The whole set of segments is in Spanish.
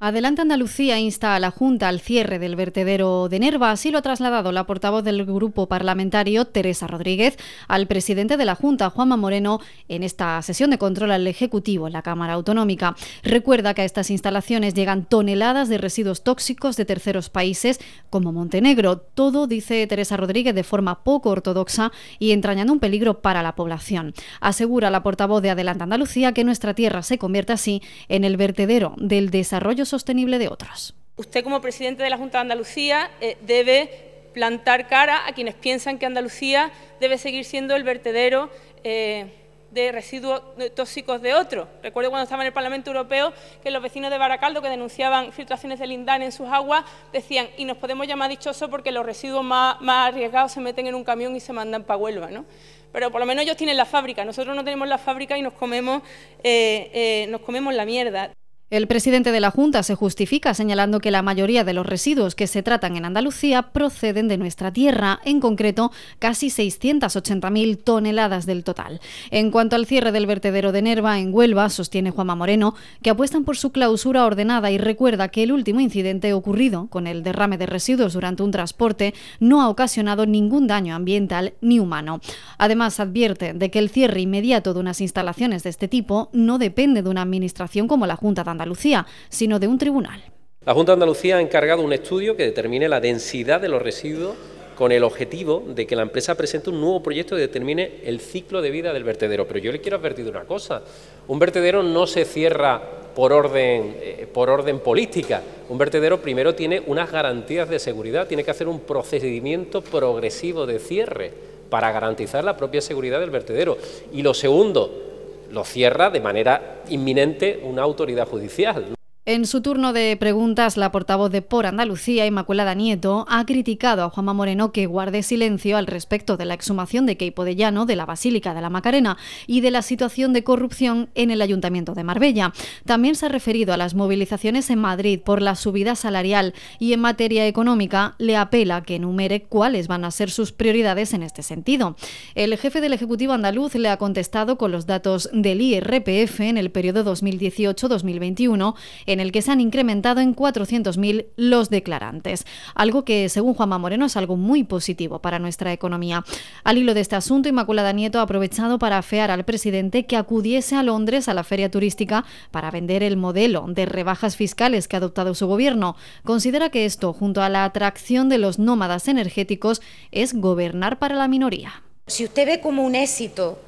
Adelante Andalucía insta a la Junta al cierre del vertedero de Nerva. Así lo ha trasladado la portavoz del grupo parlamentario, Teresa Rodríguez, al presidente de la Junta, Juanma Moreno, en esta sesión de control al Ejecutivo en la Cámara Autonómica. Recuerda que a estas instalaciones llegan toneladas de residuos tóxicos de terceros países como Montenegro. Todo, dice Teresa Rodríguez, de forma poco ortodoxa y entrañando un peligro para la población. Asegura la portavoz de Adelante Andalucía que nuestra tierra se convierte así en el vertedero del desarrollo sostenible de otros. Usted como presidente de la Junta de Andalucía eh, debe plantar cara a quienes piensan que Andalucía debe seguir siendo el vertedero eh, de residuos tóxicos de otros. Recuerdo cuando estaba en el Parlamento Europeo que los vecinos de Baracaldo que denunciaban filtraciones de lindane en sus aguas decían y nos podemos llamar dichosos porque los residuos más, arriesgados se meten en un camión y se mandan para Huelva. ¿no? Pero por lo menos ellos tienen la fábrica, nosotros no tenemos la fábrica y nos comemos, eh, nos comemos la mierda. El presidente de la Junta se justifica señalando que la mayoría de los residuos que se tratan en Andalucía proceden de nuestra tierra, en concreto casi 680.000 toneladas del total. En cuanto al cierre del vertedero de Nerva en Huelva, sostiene Juanma Moreno que apuestan por su clausura ordenada y recuerda que el último incidente ocurrido con el derrame de residuos durante un transporte no ha ocasionado ningún daño ambiental ni humano. Además, advierte de que el cierre inmediato de unas instalaciones de este tipo no depende de una administración como la Junta de Andalucía, sino de un tribunal. La Junta de Andalucía ha encargado un estudio que determine la densidad de los residuos con el objetivo de que la empresa presente un nuevo proyecto que determine el ciclo de vida del vertedero. Pero yo le quiero advertir de una cosa, un vertedero no se cierra por orden, eh, por orden política. Un vertedero primero tiene unas garantías de seguridad, tiene que hacer un procedimiento progresivo de cierre para garantizar la propia seguridad del vertedero. Y lo segundo, lo cierra de manera inminente una autoridad judicial. En su turno de preguntas, la portavoz de Por Andalucía, Inmaculada Nieto, ha criticado a Juanma Moreno que guarde silencio al respecto de la exhumación de Queipo de Llano de la Basílica de la Macarena y de la situación de corrupción en el Ayuntamiento de Marbella. También se ha referido a las movilizaciones en Madrid por la subida salarial y en materia económica le apela que enumere cuáles van a ser sus prioridades en este sentido. El jefe del Ejecutivo andaluz le ha contestado con los datos del IRPF en el periodo 2018-2021 en el que se han incrementado en 400.000 los declarantes, algo que, según Juanma Moreno, es algo muy positivo para nuestra economía. Al hilo de este asunto, Inmaculada Nieto ha aprovechado para afear al presidente que acudiese a Londres a la feria turística para vender el modelo de rebajas fiscales que ha adoptado su gobierno. Considera que esto, junto a la atracción de los nómadas energéticos, es gobernar para la minoría. Si usted ve como un éxito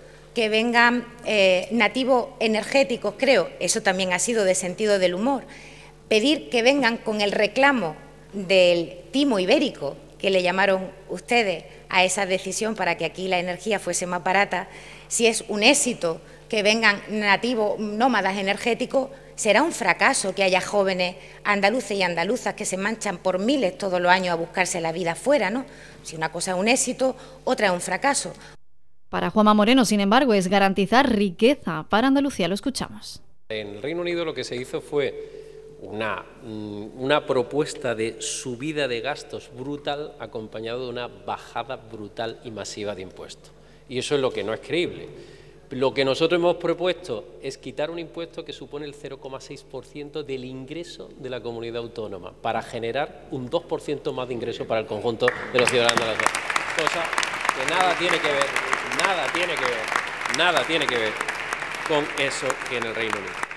que vengan eh, nativos energéticos, creo, eso también ha sido de sentido del humor, pedir que vengan con el reclamo del timo ibérico, que le llamaron ustedes a esa decisión para que aquí la energía fuese más barata, si es un éxito que vengan nativos nómadas energéticos, será un fracaso que haya jóvenes andaluces y andaluzas que se manchan por miles todos los años a buscarse la vida fuera, ¿no? Si una cosa es un éxito, otra es un fracaso. Para Juanma Moreno, sin embargo, es garantizar riqueza para Andalucía. Lo escuchamos. En el Reino Unido lo que se hizo fue una, mm, una, propuesta de subida de gastos brutal acompañado de una bajada brutal y masiva de impuestos. Y eso es lo que no es creíble. Lo que nosotros hemos propuesto es quitar un impuesto que supone el 0,6% del ingreso de la comunidad autónoma para generar un 2% más de ingreso para el conjunto de los ciudadanos de la Cosa que nada tiene que ver nada tiene que ver, nada tiene que ver con eso que en el Reino Unido.